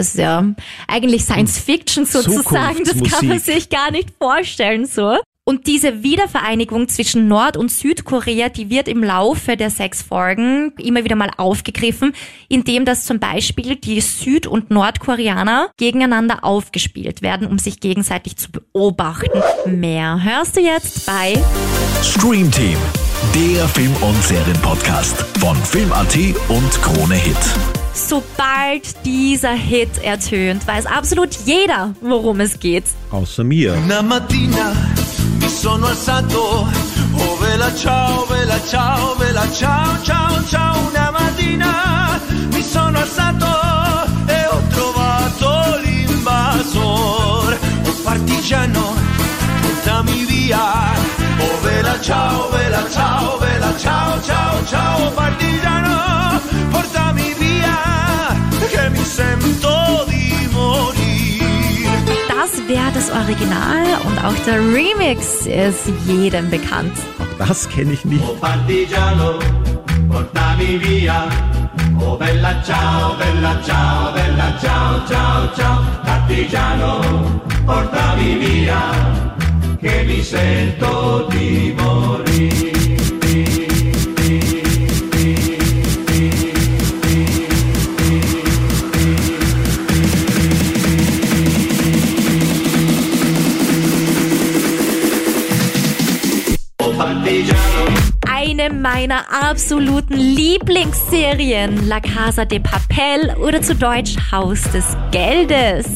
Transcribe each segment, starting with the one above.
Das ist ja eigentlich Science Fiction sozusagen. Das kann man sich gar nicht vorstellen so. Und diese Wiedervereinigung zwischen Nord- und Südkorea, die wird im Laufe der sechs Folgen immer wieder mal aufgegriffen, indem das zum Beispiel die Süd- und Nordkoreaner gegeneinander aufgespielt werden, um sich gegenseitig zu beobachten. Mehr hörst du jetzt bei Stream Team, der Film- und Serienpodcast von Film.at und Krone Hit. Sobald dieser Hit ertönt, weiß absolut jeder, worum es geht. Außer mir. Una mattina mi sono alzato, oh vela ciao, vela ciao, vela ciao, ciao, ciao. Una mattina mi sono alzato e ho trovato l'invasor, un partigiano, portami via. Oh vela ciao, vela ciao, vela ciao, ciao, ciao, partigiano, Das wäre das Original und auch der Remix ist jedem bekannt. Auch das kenne ich nicht. Oh partigiano, portami via. Oh bella ciao, bella ciao, bella ciao, ciao, ciao. Partigiano, portami via, che mi sento di morire. Eine meiner absoluten Lieblingsserien, La Casa de Papel oder zu Deutsch Haus des Geldes.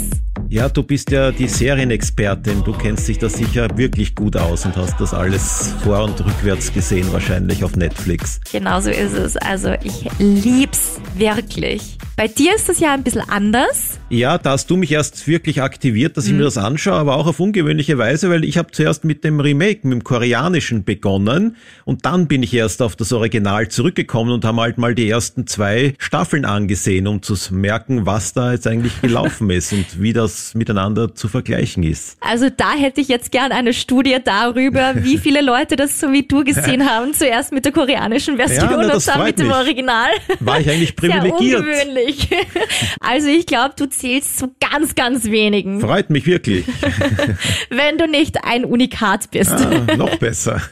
Ja, du bist ja die Serienexpertin. Du kennst dich da sicher wirklich gut aus und hast das alles vor- und rückwärts gesehen, wahrscheinlich auf Netflix. Genauso ist es. Also ich lieb's wirklich. Bei dir ist das ja ein bisschen anders. Ja, da hast du mich erst wirklich aktiviert, dass ich mir das anschaue, aber auch auf ungewöhnliche Weise, weil ich habe zuerst mit dem Remake, mit dem Koreanischen begonnen und dann bin ich erst auf das Original zurückgekommen und habe halt mal die ersten zwei Staffeln angesehen, um zu merken, was da jetzt eigentlich gelaufen ist und wie das miteinander zu vergleichen ist. Also da hätte ich jetzt gern eine Studie darüber, wie viele Leute das so wie du gesehen haben. Zuerst mit der koreanischen Version Ja, na, und dann mit dem mich. Original. War ich eigentlich privilegiert? Sehr ungewöhnlich. Also ich glaube, du zählst zu ganz, ganz wenigen, Freut mich wirklich. wenn du nicht ein Unikat bist. Ah, noch besser.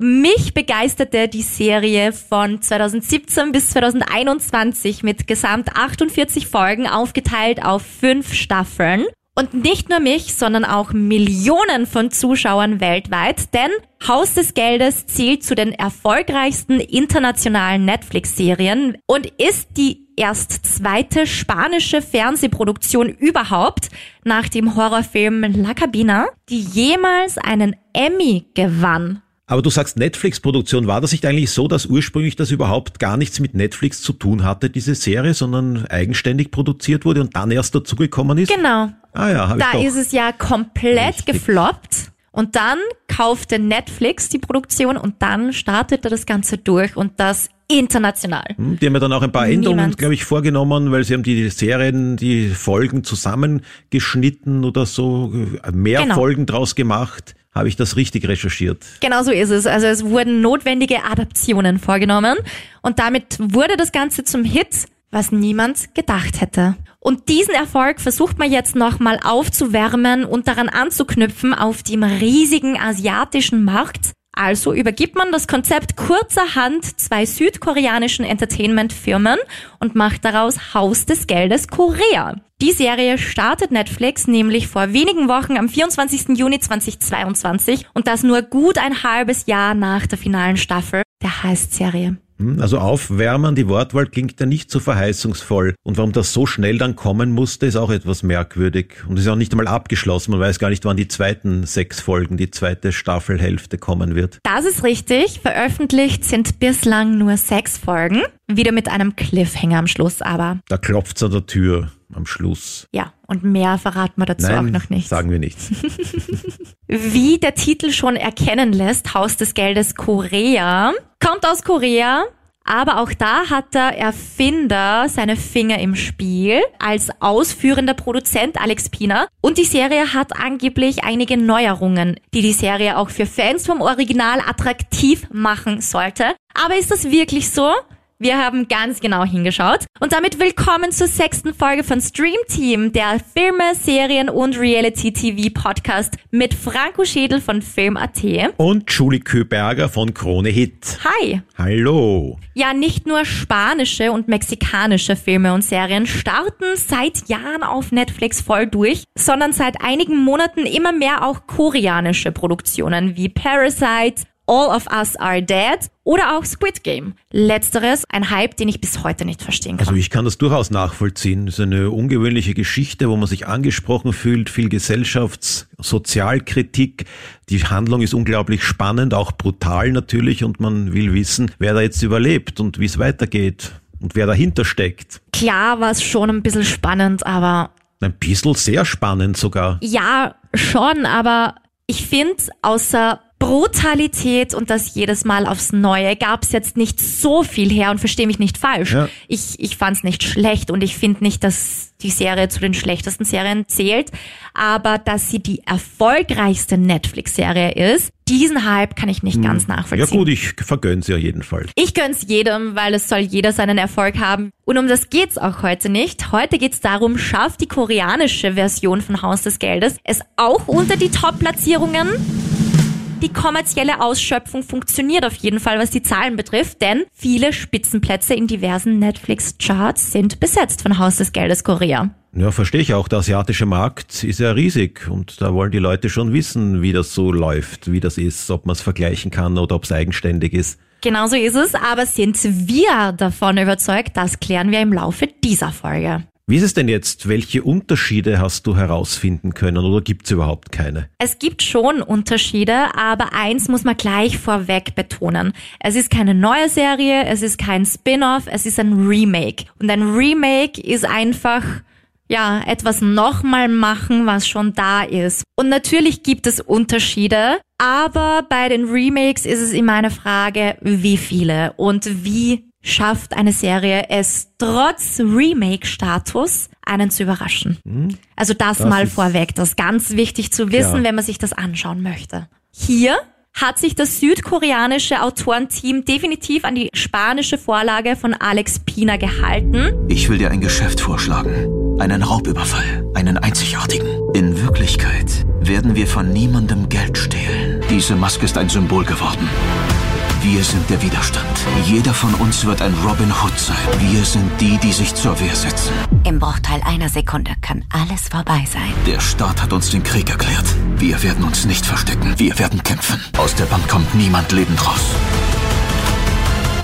Mich begeisterte die Serie von 2017 bis 2021 mit gesamt 48 Folgen aufgeteilt auf fünf Staffeln. Und nicht nur mich, sondern auch Millionen von Zuschauern weltweit, denn Haus des Geldes zählt zu den erfolgreichsten internationalen Netflix-Serien und ist die erst zweite spanische Fernsehproduktion überhaupt nach dem Horrorfilm La Cabina, die jemals einen Emmy gewann. Aber du sagst Netflix-Produktion. War das nicht eigentlich so, dass ursprünglich das überhaupt gar nichts mit Netflix zu tun hatte, diese Serie, sondern eigenständig produziert wurde und dann erst dazugekommen ist? Genau. Ah ja, ich Da doch. ist es ja komplett Richtig. gefloppt. Und dann kaufte Netflix die Produktion und dann startete das Ganze durch und das international. Hm, Die haben ja dann auch ein paar Änderungen, glaube ich, vorgenommen, weil sie haben die Serien, die Folgen zusammengeschnitten oder so, äh, mehr Genau. Folgen draus gemacht. Habe ich das richtig recherchiert? Genau so ist es. Also es wurden notwendige Adaptionen vorgenommen und damit wurde das Ganze zum Hit, was niemand gedacht hätte. Und diesen Erfolg versucht man jetzt nochmal aufzuwärmen und daran anzuknüpfen auf dem riesigen asiatischen Markt. Also übergibt man das Konzept kurzerhand zwei südkoreanischen Entertainment-Firmen und macht daraus Haus des Geldes Korea. Die Serie startet Netflix nämlich vor wenigen Wochen am 24. Juni 2022 und das nur gut ein halbes Jahr nach der finalen Staffel der Heist-Serie. Hm, Also aufwärmen, die Wortwahl klingt ja nicht so verheißungsvoll. Und warum das so schnell dann kommen musste, ist auch etwas merkwürdig. Und ist auch nicht einmal abgeschlossen. Man weiß gar nicht, wann die zweiten sechs Folgen, die zweite Staffelhälfte kommen wird. Das ist richtig. Veröffentlicht sind bislang nur sechs Folgen. Wieder mit einem Cliffhanger am Schluss aber. Da klopft's an der Tür am Schluss. Ja, und mehr verraten wir dazu Nein, auch noch nicht. sagen wir nichts. Wie der Titel schon erkennen lässt, Haus des Geldes Korea, kommt aus Korea. Aber auch da hat der Erfinder seine Finger im Spiel als ausführender Produzent Alex Pina. Und die Serie hat angeblich einige Neuerungen, die die Serie auch für Fans vom Original attraktiv machen sollte. Aber ist das wirklich so? Wir haben ganz genau hingeschaut. Und damit willkommen zur sechsten Folge von Stream Team, der Filme, Serien und Reality-TV-Podcast mit Franco Schädel von Film.at. Und Julie Köberger von Krone Hit. Hi. Hallo. Ja, nicht nur spanische und mexikanische Filme und Serien starten seit Jahren auf Netflix voll durch, sondern seit einigen Monaten immer mehr auch koreanische Produktionen wie Parasite, All of Us Are Dead oder auch Squid Game. Letzteres ein Hype, den ich bis heute nicht verstehen kann. Also ich kann das durchaus nachvollziehen. Das ist eine ungewöhnliche Geschichte, wo man sich angesprochen fühlt, viel Gesellschafts-Sozialkritik. Die Handlung ist unglaublich spannend, auch brutal natürlich und man will wissen, wer da jetzt überlebt und wie es weitergeht und wer dahinter steckt. Klar war es schon ein bisschen spannend, aber Ein bisschen sehr spannend sogar. ja, schon, aber ich finde, außer Brutalität und das jedes Mal aufs Neue gab es jetzt nicht so viel her und verstehe mich nicht falsch. Ja. Ich, ich fand es nicht schlecht und ich finde nicht, dass die Serie zu den schlechtesten Serien zählt, aber dass sie die erfolgreichste Netflix-Serie ist, diesen Hype kann ich nicht ganz Ja nachvollziehen. gut, ich vergönne sie ja jedenfalls. Ich gönn's jedem, weil es soll jeder seinen Erfolg haben. Und um das geht's auch heute nicht. Heute geht's darum, schafft die koreanische Version von Haus des Geldes es auch unter die Top-Platzierungen? Die kommerzielle Ausschöpfung funktioniert auf jeden Fall, was die Zahlen betrifft, denn viele Spitzenplätze in diversen Netflix-Charts sind besetzt von Haus des Geldes Korea. Ja, verstehe ich auch. Der asiatische Markt ist ja riesig und da wollen die Leute schon wissen, wie das so läuft, wie das ist, ob man es vergleichen kann oder ob es eigenständig ist. Genauso ist es, aber sind wir davon überzeugt? Das klären wir im Laufe dieser Folge. Wie ist es denn jetzt? Welche Unterschiede hast du herausfinden können oder gibt es überhaupt keine? Es gibt schon Unterschiede, aber eins muss man gleich vorweg betonen. Es ist keine neue Serie, es ist kein Spin-off, es ist ein Remake. Und ein Remake ist einfach, ja, etwas nochmal machen, was schon da ist. Und natürlich gibt es Unterschiede, aber bei den Remakes ist es immer eine Frage, wie viele und wie schafft eine Serie es trotz Remake-Status einen zu überraschen. Also das, Das mal vorweg, das ist ganz wichtig zu wissen, Klar. wenn man sich das anschauen möchte. Hier hat sich das südkoreanische Autorenteam definitiv an die spanische Vorlage von Alex Pina gehalten. Ich will dir ein Geschäft vorschlagen. Einen Raubüberfall. Einen einzigartigen. In Wirklichkeit werden wir von niemandem Geld stehlen. Diese Maske ist ein Symbol geworden. Wir sind der Widerstand. Jeder von uns wird ein Robin Hood sein. Wir sind die, die sich zur Wehr setzen. Im Bruchteil einer Sekunde kann alles vorbei sein. Der Staat hat uns den Krieg erklärt. Wir werden uns nicht verstecken. Wir werden kämpfen. Aus der Bank kommt niemand lebend raus.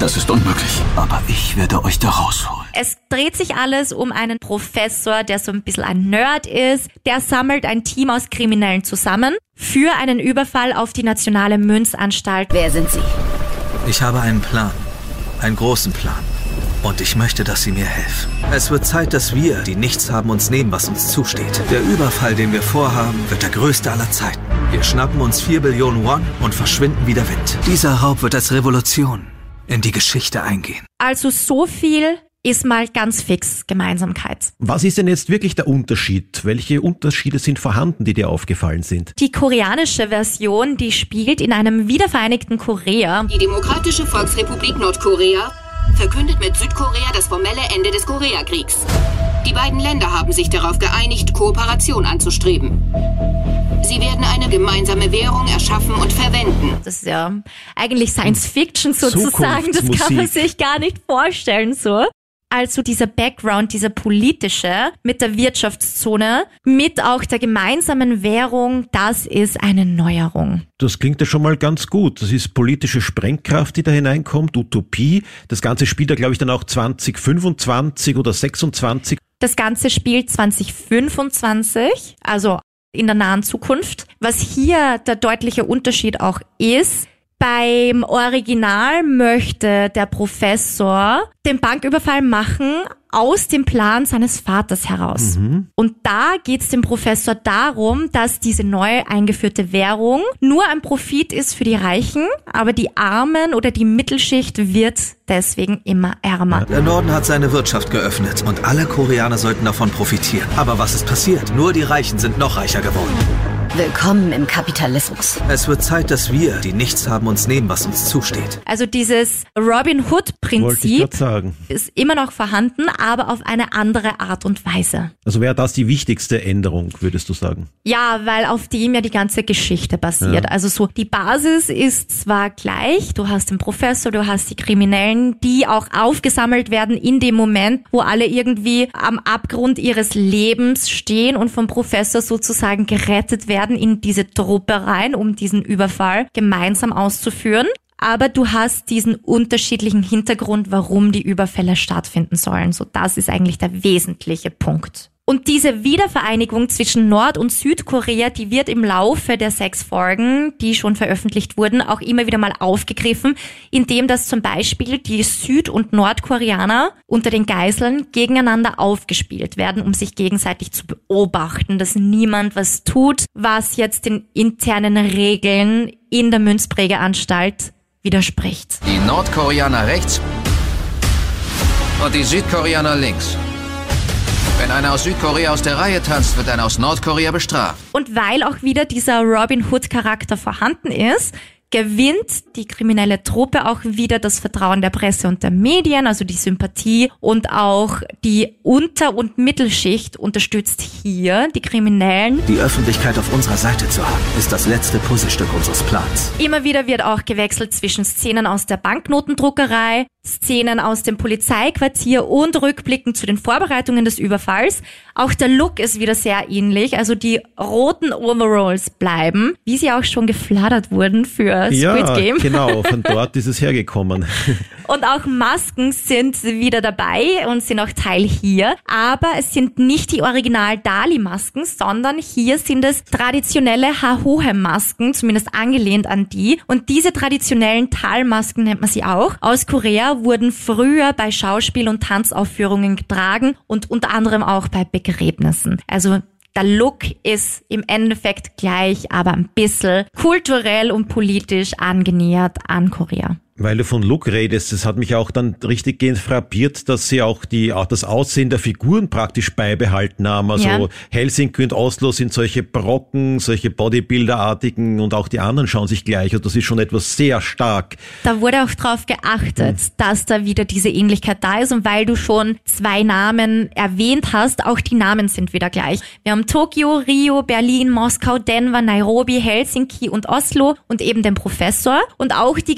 Das ist unmöglich. Aber ich werde euch da rausholen. Es dreht sich alles um einen Professor, der so ein bisschen ein Nerd ist. Der sammelt ein Team aus Kriminellen zusammen für einen Überfall auf die Nationale Münzanstalt. Wer sind Sie? Ich habe einen Plan. Einen großen Plan. Und ich möchte, dass Sie mir helfen. Es wird Zeit, dass wir, die nichts haben, uns nehmen, was uns zusteht. Der Überfall, den wir vorhaben, wird der größte aller Zeiten. Wir schnappen uns 4 Billionen Won und verschwinden wie der Wind. Dieser Raub wird als Revolution in die Geschichte eingehen. Also so viel ist mal ganz fix Gemeinsamkeit. Was ist denn jetzt wirklich der Unterschied? Welche Unterschiede sind vorhanden, die dir aufgefallen sind? Die koreanische Version, die spielt in einem wiedervereinigten Korea. Die Demokratische Volksrepublik Nordkorea verkündet mit Südkorea das formelle Ende des Koreakriegs. Die beiden Länder haben sich darauf geeinigt, Kooperation anzustreben. Sie werden eine gemeinsame Währung erschaffen und verwenden. Das ist ja eigentlich Science Fiction sozusagen. Das kann man sich gar nicht vorstellen so. Also dieser Background, dieser politische mit der Wirtschaftszone, mit auch der gemeinsamen Währung, das ist eine Neuerung. Das klingt ja schon mal ganz gut. Das ist politische Sprengkraft, die da hineinkommt, Utopie. Das Ganze spielt ja, glaube ich, dann auch 2025 oder 26. Das Ganze spielt 2025, also in der nahen Zukunft. Was hier der deutliche Unterschied auch ist, beim Original möchte der Professor den Banküberfall machen aus dem Plan seines Vaters heraus. Und da geht es dem Professor darum, dass diese neu eingeführte Währung nur ein Profit ist für die Reichen, aber die Armen oder die Mittelschicht wird deswegen immer ärmer. Der Norden hat seine Wirtschaft geöffnet und alle Koreaner sollten davon profitieren. Aber was ist passiert? Nur die Reichen sind noch reicher geworden. Willkommen im Kapitalismus. Es wird Zeit, dass wir, die nichts haben, uns nehmen, was uns zusteht. Also dieses Robin Hood-Prinzip ist immer noch vorhanden, aber auf eine andere Art und Weise. Also wäre das die wichtigste Änderung, würdest du sagen? Ja, weil auf dem ja die ganze Geschichte basiert. Also so, die Basis ist zwar gleich, du hast den Professor, du hast die Kriminellen, die auch aufgesammelt werden in dem Moment, wo alle irgendwie am Abgrund ihres Lebens stehen und vom Professor sozusagen gerettet werden in diese Truppe rein, um diesen Überfall gemeinsam auszuführen. Aber du hast diesen unterschiedlichen Hintergrund, warum die Überfälle stattfinden sollen. So, das ist eigentlich der wesentliche Punkt. Und diese Wiedervereinigung zwischen Nord- und Südkorea, die wird im Laufe der sechs Folgen, die schon veröffentlicht wurden, auch immer wieder mal aufgegriffen, indem dass zum Beispiel die Süd- und Nordkoreaner unter den Geiseln gegeneinander aufgespielt werden, um sich gegenseitig zu beobachten, dass niemand was tut, was jetzt den internen Regeln in der Münzprägeanstalt widerspricht. Die Nordkoreaner rechts und die Südkoreaner links. Wenn einer aus Südkorea aus der Reihe tanzt, wird einer aus Nordkorea bestraft. Und weil auch wieder dieser Robin Hood Charakter vorhanden ist, gewinnt die kriminelle Truppe auch wieder das Vertrauen der Presse und der Medien, also die Sympathie und auch die Unter- und Mittelschicht unterstützt hier die Kriminellen. Die Öffentlichkeit auf unserer Seite zu haben, ist das letzte Puzzlestück unseres Plans. Immer wieder wird auch gewechselt zwischen Szenen aus der Banknotendruckerei, Szenen aus dem Polizeiquartier und Rückblicken zu den Vorbereitungen des Überfalls. Auch der Look ist wieder sehr ähnlich, also die roten Overalls bleiben, wie sie auch schon geflattert wurden für Squid ja, Game. genau, von dort ist es hergekommen. Und auch Masken sind wieder dabei und sind auch Teil hier. Aber es sind nicht die Original-Dali-Masken, sondern hier sind es traditionelle Hahohem-Masken, zumindest angelehnt an die. Und diese traditionellen Talmasken nennt man sie auch. Aus Korea wurden früher bei Schauspiel- und Tanzaufführungen getragen und unter anderem auch bei Begräbnissen. Also der Look ist im Endeffekt gleich, aber ein bisschen kulturell und politisch angenähert an Korea. Weil du von Look redest, das hat mich auch dann richtig gehend frappiert, dass sie auch die, auch das Aussehen der Figuren praktisch beibehalten haben. Also Ja. Helsinki und Oslo sind solche Brocken, solche Bodybuilderartigen und auch die anderen schauen sich gleich und das ist schon etwas sehr stark. Da wurde auch darauf geachtet, dass da wieder diese Ähnlichkeit da ist und weil du schon zwei Namen erwähnt hast, auch die Namen sind wieder gleich. Wir haben Tokio, Rio, Berlin, Moskau, Denver, Nairobi, Helsinki und Oslo und eben den Professor und auch die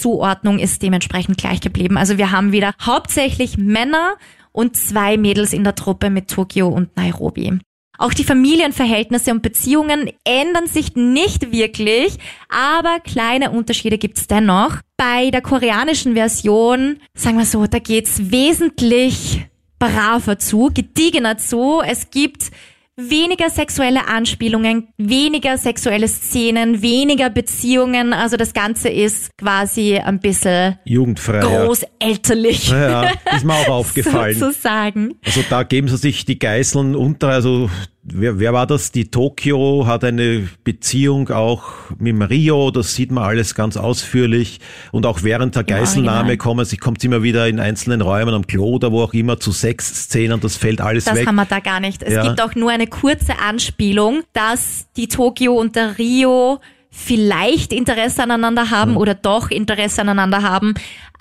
Geschlechterzuordnung ist dementsprechend gleich geblieben. Also wir haben wieder hauptsächlich Männer und zwei Mädels in der Truppe mit Tokio und Nairobi. Auch die Familienverhältnisse und Beziehungen ändern sich nicht wirklich, aber kleine Unterschiede gibt's dennoch. Bei der koreanischen Version, sagen wir so, da geht's wesentlich braver zu, gediegener zu. Es gibt weniger sexuelle Anspielungen, weniger sexuelle Szenen, weniger Beziehungen. Also das Ganze ist quasi ein bisschen Jugendfrei. großelterlich. Ja, ist mir auch aufgefallen. Sozusagen. Also da geben sie sich die Geiseln unter, also wer, wer war das? Die Tokio hat eine Beziehung auch mit dem Rio, das sieht man alles ganz ausführlich. Und auch während der Geiselnahme kommen sie, kommt immer wieder in einzelnen Räumen am Klo oder wo auch immer zu Sexszenen, das fällt alles Das weg. haben wir da gar nicht. Es Ja. gibt auch nur eine kurze Anspielung, dass die Tokio und der Rio vielleicht Interesse aneinander haben oder doch Interesse aneinander haben,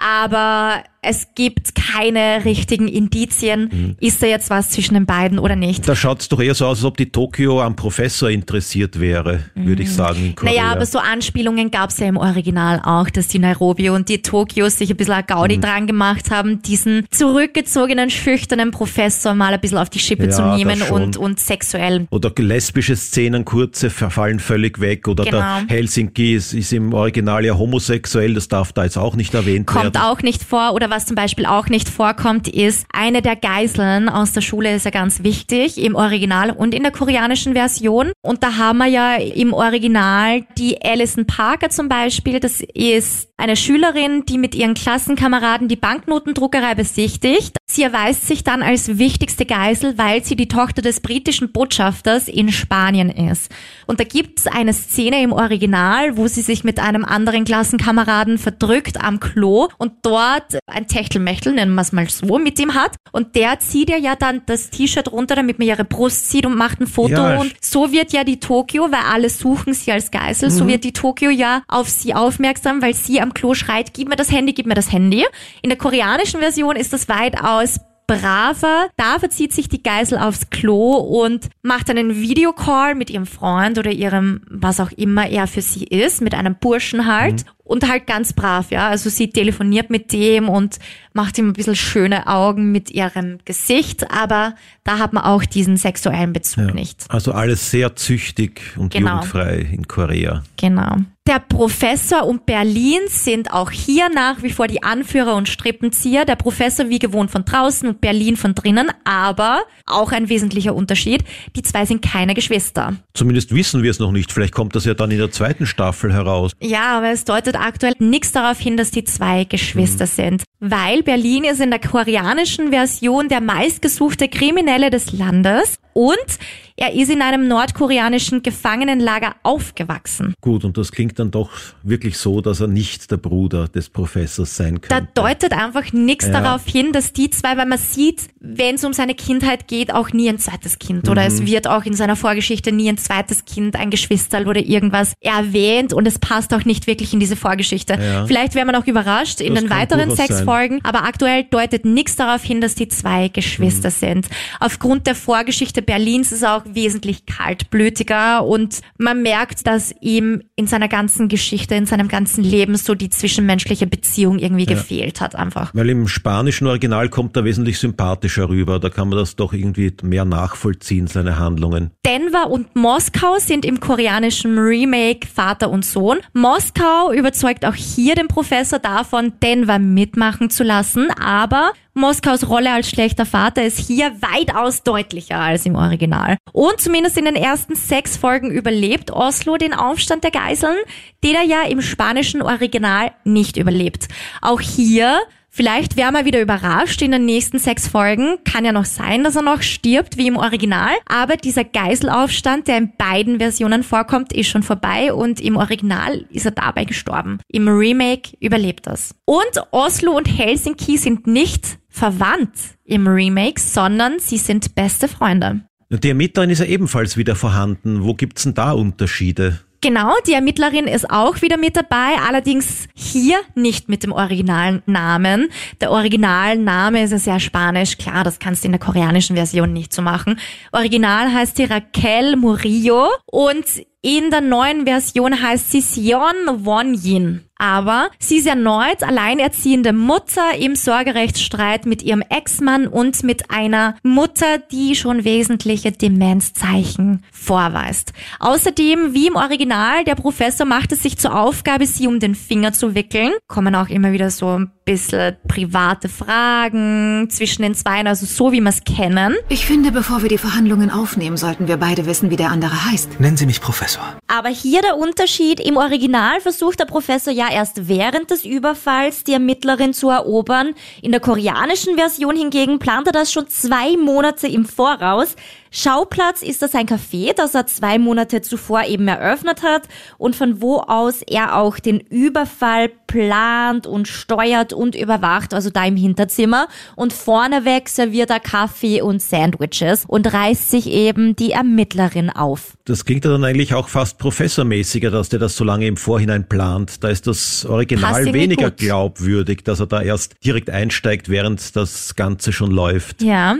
aber es gibt keine richtigen Indizien. Ist da jetzt was zwischen den beiden oder nicht? Da schaut es doch eher so aus, als ob die Tokio am Professor interessiert wäre, würde ich sagen, in Korea. Mhm. Naja, aber so Anspielungen gab's ja im Original auch, dass die Nairobi und die Tokios sich ein bisschen ein Gaudi Mhm. dran gemacht haben, diesen zurückgezogenen, schüchternen Professor mal ein bisschen auf die Schippe Ja, zu nehmen und, und sexuell Oder lesbische Szenen, kurze, verfallen völlig weg. Oder Genau. der Helsinki ist, ist im Original ja homosexuell, das darf da jetzt auch nicht erwähnt kommt werden. Auch nicht vor. Oder was zum Beispiel auch nicht vorkommt, ist, eine der Geiseln aus der Schule ist ja ganz wichtig, im Original und in der koreanischen Version. Und da haben wir ja im Original die Alison Parker zum Beispiel. Das ist eine Schülerin, die mit ihren Klassenkameraden die Banknotendruckerei besichtigt. Sie erweist sich dann als wichtigste Geisel, weil sie die Tochter des britischen Botschafters in Spanien ist. Und da gibt es eine Szene im Original, wo sie sich mit einem anderen Klassenkameraden verdrückt am Klo und dort ein Techtelmechtel, nennen wir es mal so, mit ihm hat. Und der zieht ihr ja dann das T-Shirt runter, damit man ihre Brust sieht und macht ein Foto. Ja. Und so wird ja die Tokio, weil alle suchen sie als Geisel, so wird die Tokio ja auf sie aufmerksam, weil sie am Klo schreit, gib mir das Handy, gib mir das Handy. In der koreanischen Version ist das weitaus braver. Da verzieht sich die Geisel aufs Klo und macht einen Videocall mit ihrem Freund oder ihrem, was auch immer er für sie ist, mit einem Burschen halt. Und halt ganz brav, ja. Also sie telefoniert mit dem und macht ihm ein bisschen schöne Augen mit ihrem Gesicht, aber da hat man auch diesen sexuellen Bezug nicht. Also alles sehr züchtig und Genau. jugendfrei in Korea. Genau. Der Professor und Berlin sind auch hier nach wie vor die Anführer und Strippenzieher. Der Professor wie gewohnt von draußen und Berlin von drinnen, aber auch ein wesentlicher Unterschied, die zwei sind keine Geschwister. Zumindest wissen wir es noch nicht. Vielleicht kommt das ja dann in der zweiten Staffel heraus. Ja, aber es deutet aktuell nichts darauf hin, dass die zwei Geschwister sind. Weil Berlin ist in der koreanischen Version der meistgesuchte Kriminelle des Landes und er ist in einem nordkoreanischen Gefangenenlager aufgewachsen. Gut, und das klingt dann doch wirklich so, dass er nicht der Bruder des Professors sein Da könnte. deutet einfach nichts Ja. darauf hin, dass die zwei, weil man sieht, wenn es um seine Kindheit geht, auch nie ein zweites Kind. Oder Mhm. es wird auch in seiner Vorgeschichte nie ein zweites Kind, ein Geschwisterl oder irgendwas erwähnt und es passt auch nicht wirklich in diese Vorgeschichte. Ja. Vielleicht wäre man auch überrascht in Das den weiteren sechs sein. Folgen, aber aktuell deutet nichts darauf hin, dass die zwei Geschwister Mhm. sind. Aufgrund der Vorgeschichte Berlins ist auch wesentlich kaltblütiger und man merkt, dass ihm in seiner ganzen Geschichte, in seinem ganzen Leben so die zwischenmenschliche Beziehung irgendwie gefehlt hat einfach. Weil im spanischen Original kommt er wesentlich sympathischer rüber. Da kann man das doch irgendwie mehr nachvollziehen, seine Handlungen. Denver und Moskau sind im koreanischen Remake Vater und Sohn. Moskau überzeugt auch hier den Professor davon, Denver mitmachen zu lassen, aber Moskaus Rolle als schlechter Vater ist hier weitaus deutlicher als im Original. Und zumindest in den ersten sechs Folgen überlebt Oslo den Aufstand der Geiseln, den er ja im spanischen Original nicht überlebt. Auch hier Vielleicht wäre mal wieder überrascht in den nächsten sechs Folgen. Kann ja noch sein, dass er noch stirbt, wie im Original. Aber dieser Geiselaufstand, der in beiden Versionen vorkommt, ist schon vorbei und im Original ist er dabei gestorben. Im Remake überlebt das. Und Oslo und Helsinki sind nicht verwandt im Remake, sondern sie sind beste Freunde. Die Ermittlerin ist ja ebenfalls wieder vorhanden. Wo gibt's denn da Unterschiede? Genau, die Ermittlerin ist auch wieder mit dabei, allerdings hier nicht mit dem originalen Namen. Der Originalname ist ja sehr spanisch, klar, das kannst du in der koreanischen Version nicht so machen. Original heißt sie Raquel Murillo und in der neuen Version heißt sie Sion Won-Yin. Aber sie ist erneut alleinerziehende Mutter im Sorgerechtsstreit mit ihrem Ex-Mann und mit einer Mutter, die schon wesentliche Demenzzeichen vorweist. Außerdem, wie im Original, der Professor macht es sich zur Aufgabe, sie um den Finger zu wickeln. Kommen auch immer wieder so ein bisschen private Fragen zwischen den Zweien, also so wie wir es kennen. Ich finde, bevor wir die Verhandlungen aufnehmen, sollten wir beide wissen, wie der andere heißt. Nennen Sie mich Professor. Aber hier der Unterschied, im Original versucht der Professor ja erst während des Überfalls die Ermittlerin zu erobern. In der koreanischen Version hingegen plant er das schon zwei Monate im Voraus. Schauplatz ist das ein Café, das er zwei Monate zuvor eben eröffnet hat und von wo aus er auch den Überfall plant und steuert und überwacht, also da im Hinterzimmer. Und vorneweg serviert er Kaffee und Sandwiches und reißt sich eben die Ermittlerin auf. Das klingt ja dann eigentlich auch fast professormäßiger, dass der das so lange im Vorhinein plant. Da ist das Original weniger gut. glaubwürdig, dass er da erst direkt einsteigt, während das Ganze schon läuft. Ja.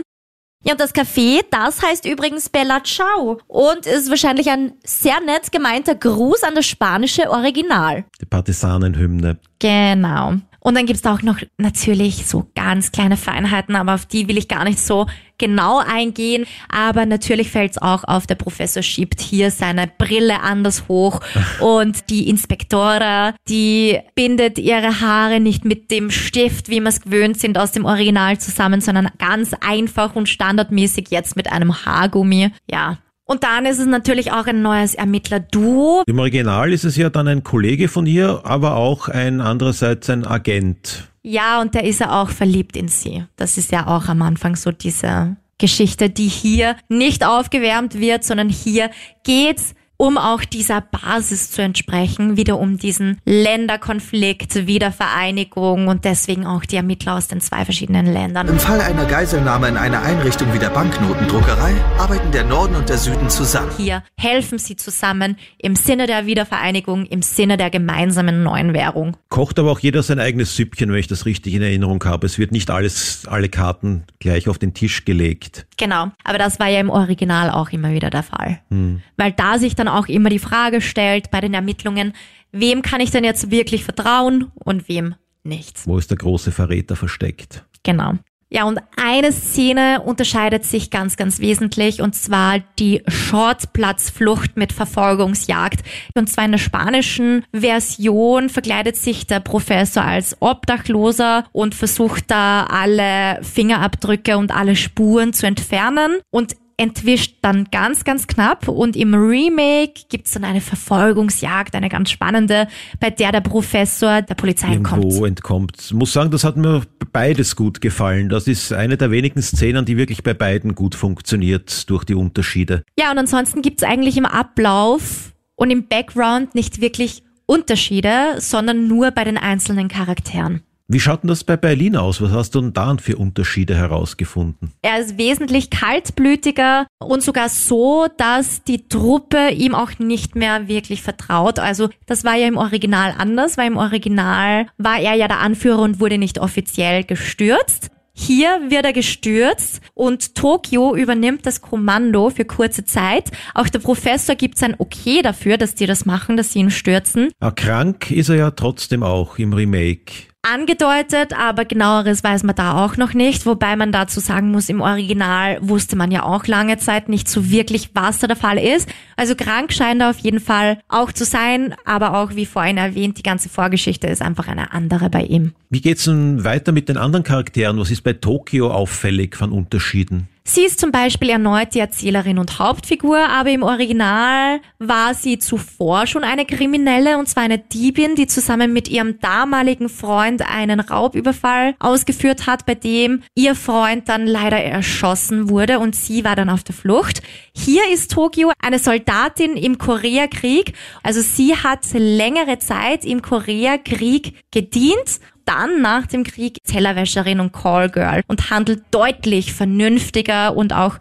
Ja, und das Café, das heißt übrigens Bella Ciao und ist wahrscheinlich ein sehr nett gemeinter Gruß an das spanische Original. Die Partisanenhymne. Genau. Und dann gibt's da auch noch natürlich so ganz kleine Feinheiten, aber auf die will ich gar nicht so genau eingehen. Aber natürlich fällt's auch auf, der Professor schiebt hier seine Brille anders hoch und die Inspektora, die bindet ihre Haare nicht mit dem Stift, wie wir es gewöhnt sind, aus dem Original zusammen, sondern ganz einfach und standardmäßig jetzt mit einem Haargummi. Ja. Und dann ist es natürlich auch ein neues Ermittler-Duo. Im Original ist es ja dann ein Kollege von ihr, aber auch ein andererseits ein Agent. Ja, und der ist ja auch verliebt in sie. Das ist ja auch am Anfang so diese Geschichte, die hier nicht aufgewärmt wird, sondern hier geht's um auch dieser Basis zu entsprechen, wieder um diesen Länderkonflikt, Wiedervereinigung und deswegen auch die Ermittler aus den zwei verschiedenen Ländern. Im Fall einer Geiselnahme in einer Einrichtung wie der Banknotendruckerei arbeiten der Norden und der Süden zusammen. Hier helfen sie zusammen im Sinne der Wiedervereinigung, im Sinne der gemeinsamen neuen Währung. Kocht aber auch jeder sein eigenes Süppchen, wenn ich das richtig in Erinnerung habe. Es wird nicht alles, alle Karten gleich auf den Tisch gelegt. Genau, aber das war ja im Original auch immer wieder der Fall. Hm. Weil da sich dann auch immer die Frage stellt bei den Ermittlungen, wem kann ich denn jetzt wirklich vertrauen und wem nicht. Wo ist der große Verräter versteckt? Genau. Ja, und eine Szene unterscheidet sich ganz, ganz wesentlich, und zwar die Shortplatzflucht mit Verfolgungsjagd. Und zwar in der spanischen Version verkleidet sich der Professor als Obdachloser und versucht da alle Fingerabdrücke und alle Spuren zu entfernen. Und entwischt dann ganz, ganz knapp und im Remake gibt's dann eine Verfolgungsjagd, eine ganz spannende, bei der der Professor der Polizei Irgendwo entkommt. entkommt. Ich muss sagen, das hat mir beides gut gefallen. Das ist eine der wenigen Szenen, die wirklich bei beiden gut funktioniert durch die Unterschiede. Ja, und ansonsten gibt's eigentlich im Ablauf und im Background nicht wirklich Unterschiede, sondern nur bei den einzelnen Charakteren. Wie schaut denn das bei Berlin aus? Was hast du denn da für Unterschiede herausgefunden? Er ist wesentlich kaltblütiger und sogar so, dass die Truppe ihm auch nicht mehr wirklich vertraut. Also das war ja im Original anders, weil im Original war er ja der Anführer und wurde nicht offiziell gestürzt. Hier wird er gestürzt und Tokio übernimmt das Kommando für kurze Zeit. Auch der Professor gibt sein Okay dafür, dass die das machen, dass sie ihn stürzen. Aber krank ist er ja trotzdem auch im Remake angedeutet, aber genaueres weiß man da auch noch nicht, wobei man dazu sagen muss, im Original wusste man ja auch lange Zeit nicht so wirklich, was da der Fall ist. Also krank scheint er auf jeden Fall auch zu sein, aber auch wie vorhin erwähnt, die ganze Vorgeschichte ist einfach eine andere bei ihm. Wie geht's denn weiter mit den anderen Charakteren? Was ist bei Tokio auffällig von Unterschieden? Sie ist zum Beispiel erneut die Erzählerin und Hauptfigur, aber im Original war sie zuvor schon eine Kriminelle und zwar eine Diebin, die zusammen mit ihrem damaligen Freund einen Raubüberfall ausgeführt hat, bei dem ihr Freund dann leider erschossen wurde und sie war dann auf der Flucht. Hier ist Tokio eine Soldatin im Koreakrieg, also sie hat längere Zeit im Koreakrieg gedient dann nach dem Krieg Tellerwäscherin und Callgirl und handelt deutlich vernünftiger und auch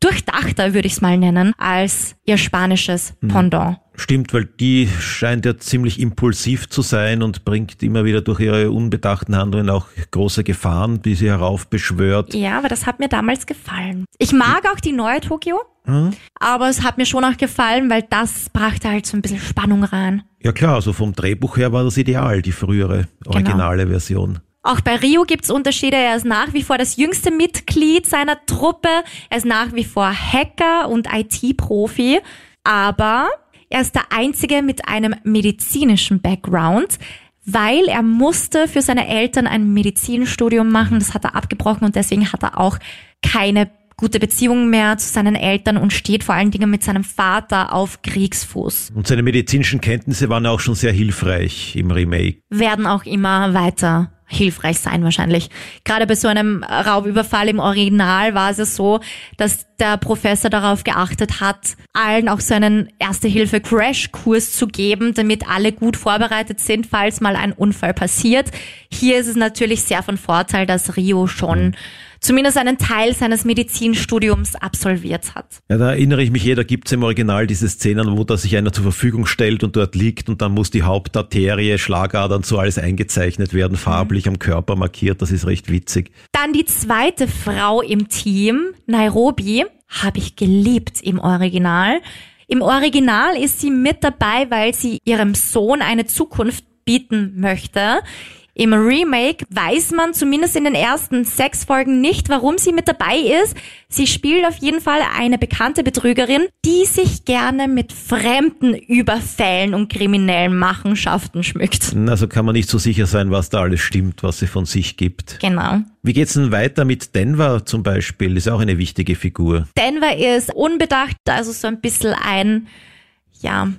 durchdachter, würde ich es mal nennen, als ihr spanisches hm. Pendant. Stimmt, weil die scheint ja ziemlich impulsiv zu sein und bringt immer wieder durch ihre unbedachten Handlungen auch große Gefahren, die sie heraufbeschwört. Ja, aber das hat mir damals gefallen. Ich mag auch die neue Tokio, hm? aber es hat mir schon auch gefallen, weil das brachte halt so ein bisschen Spannung rein. Ja klar, also vom Drehbuch her war das ideal, die frühere, originale genau. Version. Auch bei Rio gibt's Unterschiede. Er ist nach wie vor das jüngste Mitglied seiner Truppe. Er ist nach wie vor Hacker und IT-Profi. Aber er ist der Einzige mit einem medizinischen Background, weil er musste für seine Eltern ein Medizinstudium machen. Das hat er abgebrochen und deswegen hat er auch keine gute Beziehung mehr zu seinen Eltern und steht vor allen Dingen mit seinem Vater auf Kriegsfuß. Und seine medizinischen Kenntnisse waren auch schon sehr hilfreich im Remake. Werden auch immer weiter hilfreich sein wahrscheinlich. Gerade bei so einem Raubüberfall im Original war es so, dass der Professor darauf geachtet hat, allen auch so einen Erste-Hilfe-Crash-Kurs zu geben, damit alle gut vorbereitet sind, falls mal ein Unfall passiert. Hier ist es natürlich sehr von Vorteil, dass Rio schon mhm zumindest einen Teil seines Medizinstudiums absolviert hat. Ja, da erinnere ich mich, jeder gibt es im Original diese Szenen, wo da sich einer zur Verfügung stellt und dort liegt und dann muss die Hauptarterie, Schlagadern so alles eingezeichnet werden, farblich am Körper markiert. Das ist recht witzig. Dann die zweite Frau im Team, Nairobi, habe ich geliebt im Original. Im Original ist sie mit dabei, weil sie ihrem Sohn eine Zukunft bieten möchte. Im Remake weiß man zumindest in den ersten sechs Folgen nicht, warum sie mit dabei ist. Sie spielt auf jeden Fall eine bekannte Betrügerin, die sich gerne mit fremden Überfällen und kriminellen Machenschaften schmückt. Also kann man nicht so sicher sein, was da alles stimmt, was sie von sich gibt. Genau. Wie geht's denn weiter mit Denver zum Beispiel? Ist auch eine wichtige Figur. Denver ist unbedacht, also so ein bisschen ein, ja,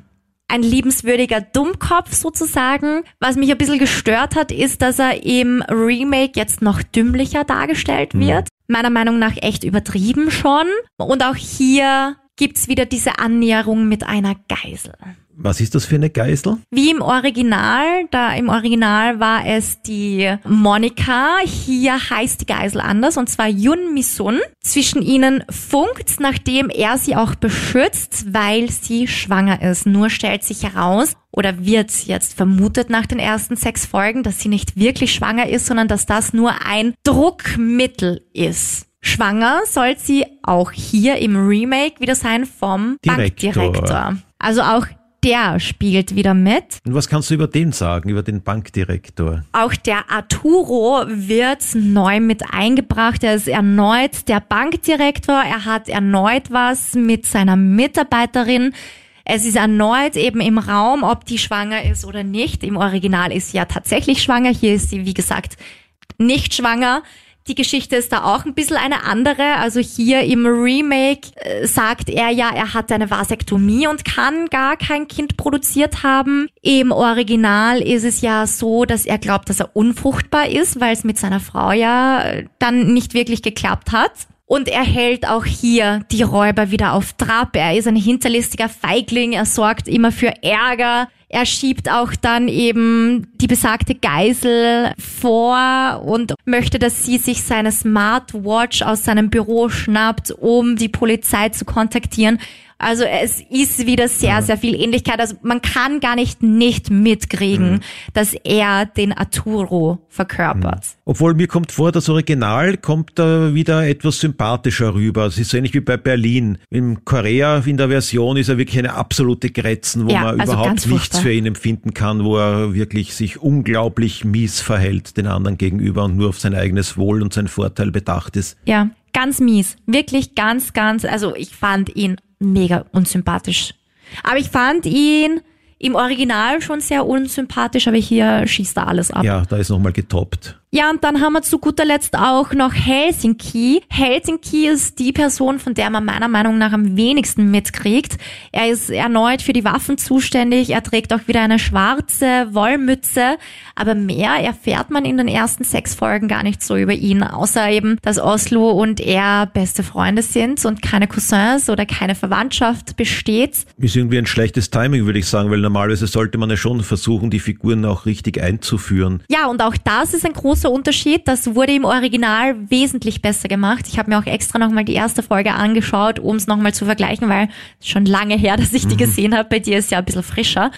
ein liebenswürdiger Dummkopf sozusagen. Was mich ein bisschen gestört hat, ist, dass er im Remake jetzt noch dümmlicher dargestellt mhm. wird. Mhm. Meiner Meinung nach echt übertrieben schon. Und auch hier gibt's wieder diese Annäherung mit einer Geisel. Was ist das für eine Geisel? Wie im Original, da im Original war es die Monika, hier heißt die Geisel anders und zwar Yun Misun. Zwischen ihnen funkt, nachdem er sie auch beschützt, weil sie schwanger ist. Nur stellt sich heraus oder wird jetzt vermutet nach den ersten sechs Folgen, dass sie nicht wirklich schwanger ist, sondern dass das nur ein Druckmittel ist. Schwanger soll sie auch hier im Remake wieder sein vom Direktor. Bankdirektor. Also auch der spielt wieder mit. Und was kannst du über den sagen, über den Bankdirektor? Auch der Arturo wird neu mit eingebracht. Er ist erneut der Bankdirektor. Er hat erneut was mit seiner Mitarbeiterin. Es ist erneut eben im Raum, ob die schwanger ist oder nicht. Im Original ist sie ja tatsächlich schwanger. Hier ist sie, wie gesagt, nicht schwanger. Die Geschichte ist da auch ein bisschen eine andere. Also hier im Remake äh, sagt er ja, er hat eine Vasektomie und kann gar kein Kind produziert haben. Im Original ist es ja so, dass er glaubt, dass er unfruchtbar ist, weil es mit seiner Frau ja äh, dann nicht wirklich geklappt hat. Und er hält auch hier die Räuber wieder auf Trab. Er ist ein hinterlistiger Feigling. Er sorgt immer für Ärger. Er schiebt auch dann eben die besagte Geisel vor und möchte, dass sie sich seine Smartwatch aus seinem Büro schnappt, um die Polizei zu kontaktieren. Also es ist wieder sehr, sehr viel Ähnlichkeit. Also man kann gar nicht nicht mitkriegen, Mhm. dass er den Arturo verkörpert. Obwohl mir kommt vor, das Original kommt da wieder etwas sympathischer rüber. Es ist so ähnlich wie bei Berlin. In Korea in der Version ist er wirklich eine absolute Grätzen, wo Ja, man also überhaupt nichts für ihn empfinden kann, wo er wirklich sich unglaublich mies verhält den anderen gegenüber und nur auf sein eigenes Wohl und sein Vorteil bedacht ist. Ja, ganz mies. Wirklich ganz, ganz, also ich fand ihn mega unsympathisch. Aber ich fand ihn im Original schon sehr unsympathisch, aber hier schießt er alles ab. Ja, da ist nochmal getoppt. Ja, und dann haben wir zu guter Letzt auch noch Helsinki. Helsinki ist die Person, von der man meiner Meinung nach am wenigsten mitkriegt. Er ist erneut für die Waffen zuständig. Er trägt auch wieder eine schwarze Wollmütze. Aber mehr erfährt man in den ersten sechs Folgen gar nicht so über ihn, außer eben, dass Oslo und er beste Freunde sind und keine Cousins oder keine Verwandtschaft besteht. Ist irgendwie ein schlechtes Timing, würde ich sagen, weil normalerweise sollte man ja schon versuchen, die Figuren auch richtig einzuführen. Ja, und auch das ist ein großer Unterschied. Das wurde im Original wesentlich besser gemacht. Ich habe mir auch extra nochmal die erste Folge angeschaut, um es nochmal zu vergleichen, weil es schon lange her, dass ich die gesehen habe. Bei dir ist ja ein bisschen frischer.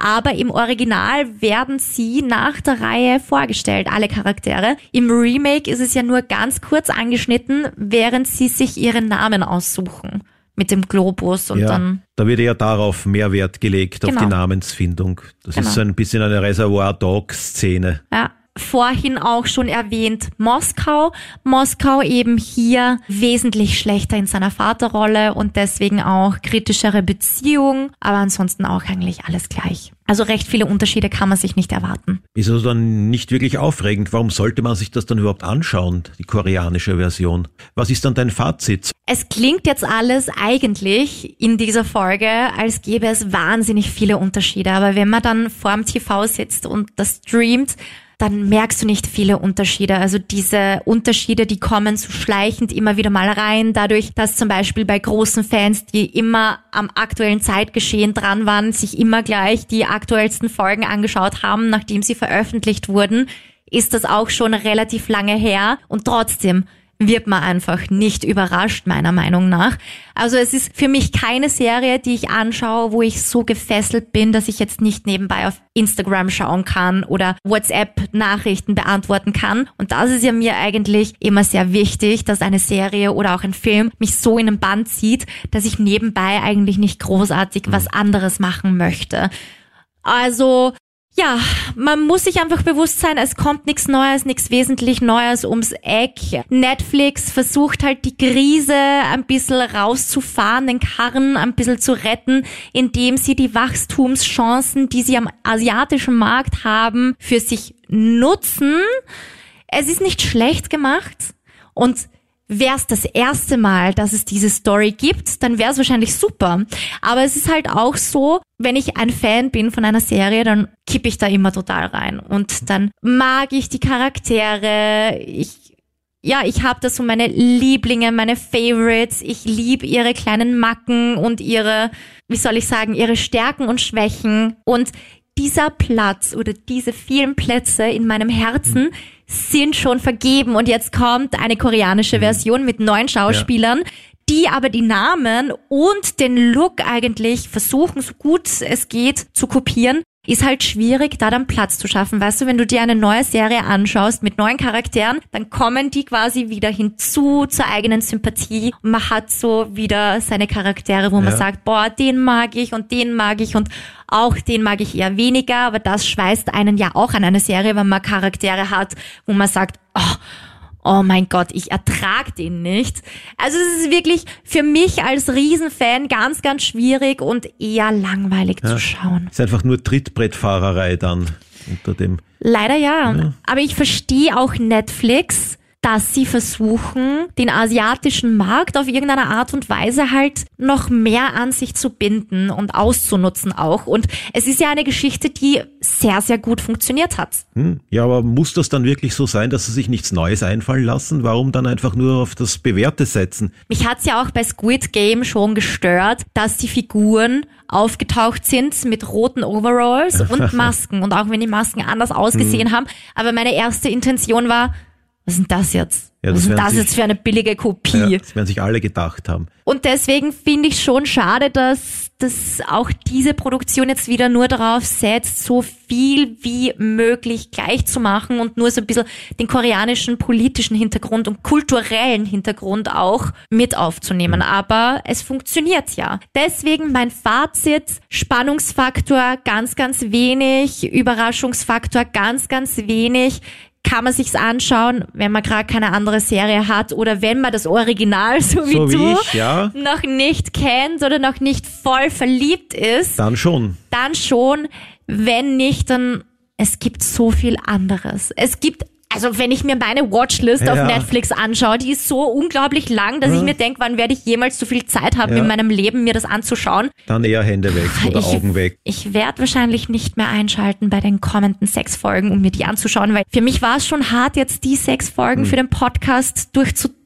Aber im Original werden sie nach der Reihe vorgestellt, alle Charaktere. Im Remake ist es ja nur ganz kurz angeschnitten, während sie sich ihre Namen aussuchen. Mit dem Globus und ja, dann da wird ja darauf mehr Wert gelegt, auf Genau. die Namensfindung. Das Genau. ist so ein bisschen eine Reservoir-Dog-Szene. Ja, vorhin auch schon erwähnt Moskau. Moskau eben hier wesentlich schlechter in seiner Vaterrolle und deswegen auch kritischere Beziehung, aber ansonsten auch eigentlich alles gleich. Also recht viele Unterschiede kann man sich nicht erwarten. Ist also dann nicht wirklich aufregend. Warum sollte man sich das dann überhaupt anschauen, die koreanische Version? Was ist dann dein Fazit? Es klingt jetzt alles eigentlich in dieser Folge, als gäbe es wahnsinnig viele Unterschiede, aber wenn man dann vorm TV sitzt und das streamt, dann merkst du nicht viele Unterschiede. Also diese Unterschiede, die kommen so schleichend immer wieder mal rein, dadurch, dass zum Beispiel bei großen Fans, die immer am aktuellen Zeitgeschehen dran waren, sich immer gleich die aktuellsten Folgen angeschaut haben, nachdem sie veröffentlicht wurden, ist das auch schon relativ lange her und trotzdem wird man einfach nicht überrascht, meiner Meinung nach. Also es ist für mich keine Serie, die ich anschaue, wo ich so gefesselt bin, dass ich jetzt nicht nebenbei auf Instagram schauen kann oder WhatsApp-Nachrichten beantworten kann. Und das ist ja mir eigentlich immer sehr wichtig, dass eine Serie oder auch ein Film mich so in den Band zieht, dass ich nebenbei eigentlich nicht großartig was anderes machen möchte. Also ja, man muss sich einfach bewusst sein, es kommt nichts Neues, nichts wesentlich Neues ums Eck. Netflix versucht halt die Krise ein bisschen rauszufahren, den Karren ein bisschen zu retten, indem sie die Wachstumschancen, die sie am asiatischen Markt haben, für sich nutzen. Es ist nicht schlecht gemacht und Wäre es das erste Mal, dass es diese Story gibt, dann wäre es wahrscheinlich super. Aber es ist halt auch so, wenn ich ein Fan bin von einer Serie, dann kippe ich da immer total rein. Und dann mag ich die Charaktere, ich ja, ich habe da so meine Lieblinge, meine Favorites. Ich liebe ihre kleinen Macken und ihre, wie soll ich sagen, ihre Stärken und Schwächen. Und dieser Platz oder diese vielen Plätze in meinem Herzen sind schon vergeben. Und jetzt kommt eine koreanische Version mit neun Schauspielern. Die aber die Namen und den Look eigentlich versuchen, so gut es geht, zu kopieren ist halt schwierig, da dann Platz zu schaffen. Weißt du, wenn du dir eine neue Serie anschaust mit neuen Charakteren, dann kommen die quasi wieder hinzu zur eigenen Sympathie und man hat so wieder seine Charaktere, wo man Ja. sagt, boah, den mag ich und den mag ich und auch den mag ich eher weniger, aber das schweißt einen ja auch an eine Serie, wenn man Charaktere hat, wo man sagt, oh, oh mein Gott, ich ertrag den nicht. Also es ist wirklich für mich als Riesenfan ganz, ganz schwierig und eher langweilig zu schauen. Ist einfach nur Trittbrettfahrerei dann unter dem. Leider ja. Aber ich verstehe auch Netflix, dass sie versuchen, den asiatischen Markt auf irgendeine Art und Weise halt noch mehr an sich zu binden und auszunutzen auch. Und es ist ja eine Geschichte, die sehr, sehr gut funktioniert hat. Hm? Ja, aber muss das dann wirklich so sein, dass sie sich nichts Neues einfallen lassen? Warum dann einfach nur auf das Bewährte setzen? Mich hat's ja auch bei Squid Game schon gestört, dass die Figuren aufgetaucht sind mit roten Overalls und Masken. Und auch wenn die Masken anders ausgesehen haben. Aber meine erste Intention war, was ist denn das jetzt? Ja, was das ist denn werden das sich- jetzt für eine billige Kopie? Ja, das werden sich alle gedacht haben. Und deswegen finde ich schon schade, dass, dass auch diese Produktion jetzt wieder nur darauf setzt, so viel wie möglich gleich zu machen und nur so ein bisschen den koreanischen politischen Hintergrund und kulturellen Hintergrund auch mit aufzunehmen. Aber es funktioniert ja. Deswegen mein Fazit, Spannungsfaktor ganz, ganz wenig, Überraschungsfaktor ganz, ganz wenig kann man sich's anschauen, wenn man gerade keine andere Serie hat oder wenn man das Original, so wie So wie du, ich, ja. noch nicht kennt oder noch nicht voll verliebt ist, Dann schon. dann schon. Wenn nicht, dann es gibt so viel anderes. Es gibt also wenn ich mir meine Watchlist auf Ja. Netflix anschaue, die ist so unglaublich lang, dass ich mir denke, wann werde ich jemals so viel Zeit haben Ja. in meinem Leben, mir das anzuschauen. Dann eher Hände weg oder ich, Augen weg. Ich werde wahrscheinlich nicht mehr einschalten bei den kommenden sechs Folgen, um mir die anzuschauen, weil für mich war es schon hart, jetzt die sechs Folgen Hm. für den Podcast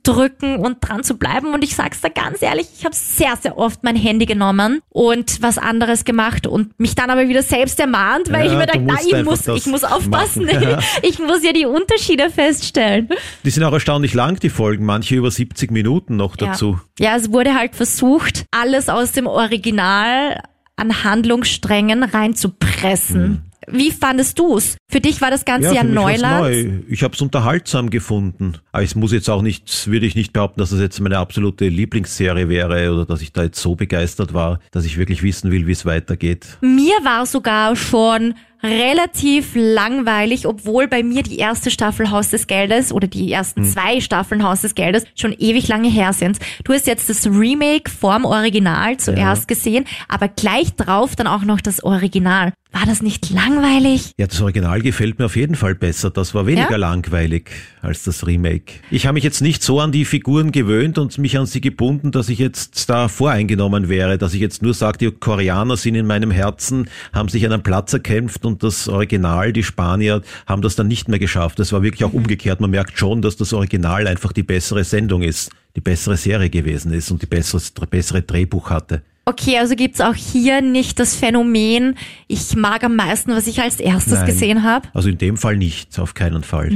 durchzudrücken und dran zu bleiben. Und ich sag's da ganz ehrlich, ich habe sehr, sehr oft mein Handy genommen und was anderes gemacht und mich dann aber wieder selbst ermahnt, weil Ja, ich mir denke, na, ich muss, ich muss aufpassen. Ja. Ich muss ja die Unterschiede feststellen. Die sind auch erstaunlich lang, die Folgen. Manche über 70 Minuten noch dazu. Ja. ja, es wurde halt versucht, alles aus dem Original an Handlungssträngen reinzupressen. Wie fandest du's? Für dich war das Ganze ja, war's Neuland. Neu. Ich habe es unterhaltsam gefunden. Aber ich muss jetzt auch nicht, würde ich nicht behaupten, dass das jetzt meine absolute Lieblingsserie wäre oder dass ich da jetzt so begeistert war, dass ich wirklich wissen will, wie es weitergeht. Mir war sogar schon relativ langweilig, obwohl bei mir die erste Staffel Haus des Geldes oder die ersten zwei Staffeln Haus des Geldes schon ewig lange her sind. Du hast jetzt das Remake vorm Original zuerst gesehen, aber gleich drauf dann auch noch das Original. War das nicht langweilig? Ja, das Original gefällt mir auf jeden Fall besser. Das war weniger Ja? langweilig als das Remake. Ich habe mich jetzt nicht so an die Figuren gewöhnt und mich an sie gebunden, dass ich jetzt da voreingenommen wäre, dass ich jetzt nur sage, die Koreaner sind in meinem Herzen, haben sich einen Platz erkämpft und das Original, die Spanier, haben das dann nicht mehr geschafft. Das war wirklich auch umgekehrt. Man merkt schon, dass das Original einfach die bessere Sendung ist, die bessere Serie gewesen ist und die bessere, bessere Drehbuch hatte. Okay, also gibt's auch hier nicht das Phänomen, ich mag am meisten, was ich als erstes Nein. gesehen habe. Also in dem Fall nicht, auf keinen Fall.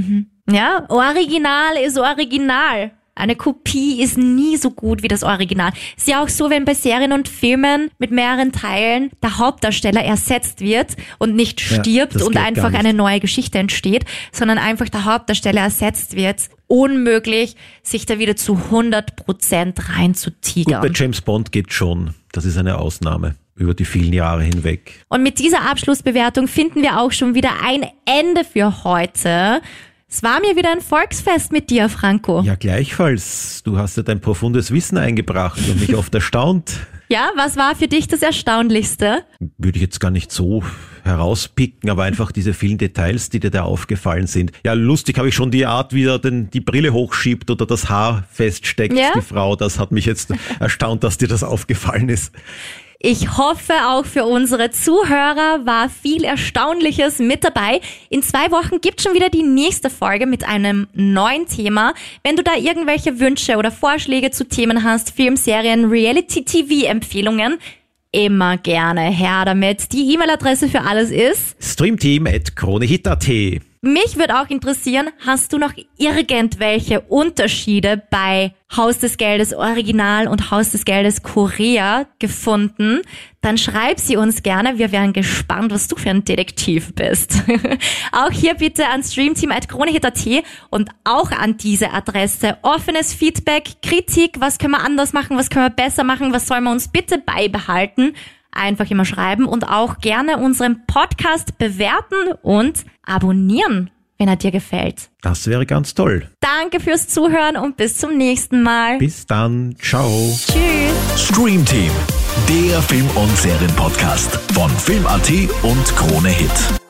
Ja, Original ist Original. Eine Kopie ist nie so gut wie das Original. Ist ja auch so, wenn bei Serien und Filmen mit mehreren Teilen der Hauptdarsteller ersetzt wird und nicht Ja, stirbt das und einfach eine neue Geschichte entsteht, sondern einfach der Hauptdarsteller ersetzt wird. Unmöglich, sich da wieder zu 100% Gut, bei reinzutigern. James Bond geht schon. Das ist eine Ausnahme über die vielen Jahre hinweg. Und mit dieser Abschlussbewertung finden wir auch schon wieder ein Ende für heute. Es war mir wieder ein Volksfest mit dir, Franco. Ja, gleichfalls. Du hast ja dein profundes Wissen eingebracht und mich oft erstaunt. Ja, was war für dich das Erstaunlichste? Würde ich jetzt gar nicht so herauspicken, aber einfach diese vielen Details, die dir da aufgefallen sind. Ja, lustig habe ich schon die Art, wie er den, die Brille hochschiebt oder das Haar feststeckt, Ja? die Frau. Das hat mich jetzt erstaunt, dass dir das aufgefallen ist. Ich hoffe, auch für unsere Zuhörer war viel Erstaunliches mit dabei. In zwei Wochen gibt schon wieder die nächste Folge mit einem neuen Thema. Wenn du da irgendwelche Wünsche oder Vorschläge zu Themen hast, Filmserien, Reality-TV-Empfehlungen, immer gerne her damit. Die E-Mail-Adresse für alles ist streamteam.kronehit.at mich würde auch interessieren, hast du noch irgendwelche Unterschiede bei Haus des Geldes Original und Haus des Geldes Korea gefunden? Dann schreib sie uns gerne. Wir wären gespannt, was du für ein Detektiv bist. auch hier bitte an streamteam.kronehit.at und auch an diese Adresse offenes Feedback, Kritik, was können wir anders machen, was können wir besser machen, was sollen wir uns bitte beibehalten einfach immer schreiben und auch gerne unseren Podcast bewerten und abonnieren, wenn er dir gefällt. Das wäre ganz toll. Danke fürs Zuhören und bis zum nächsten Mal. Bis dann. Ciao. Tschüss. Stream Team, der Film- und Serienpodcast von Film.at und Krone Hit.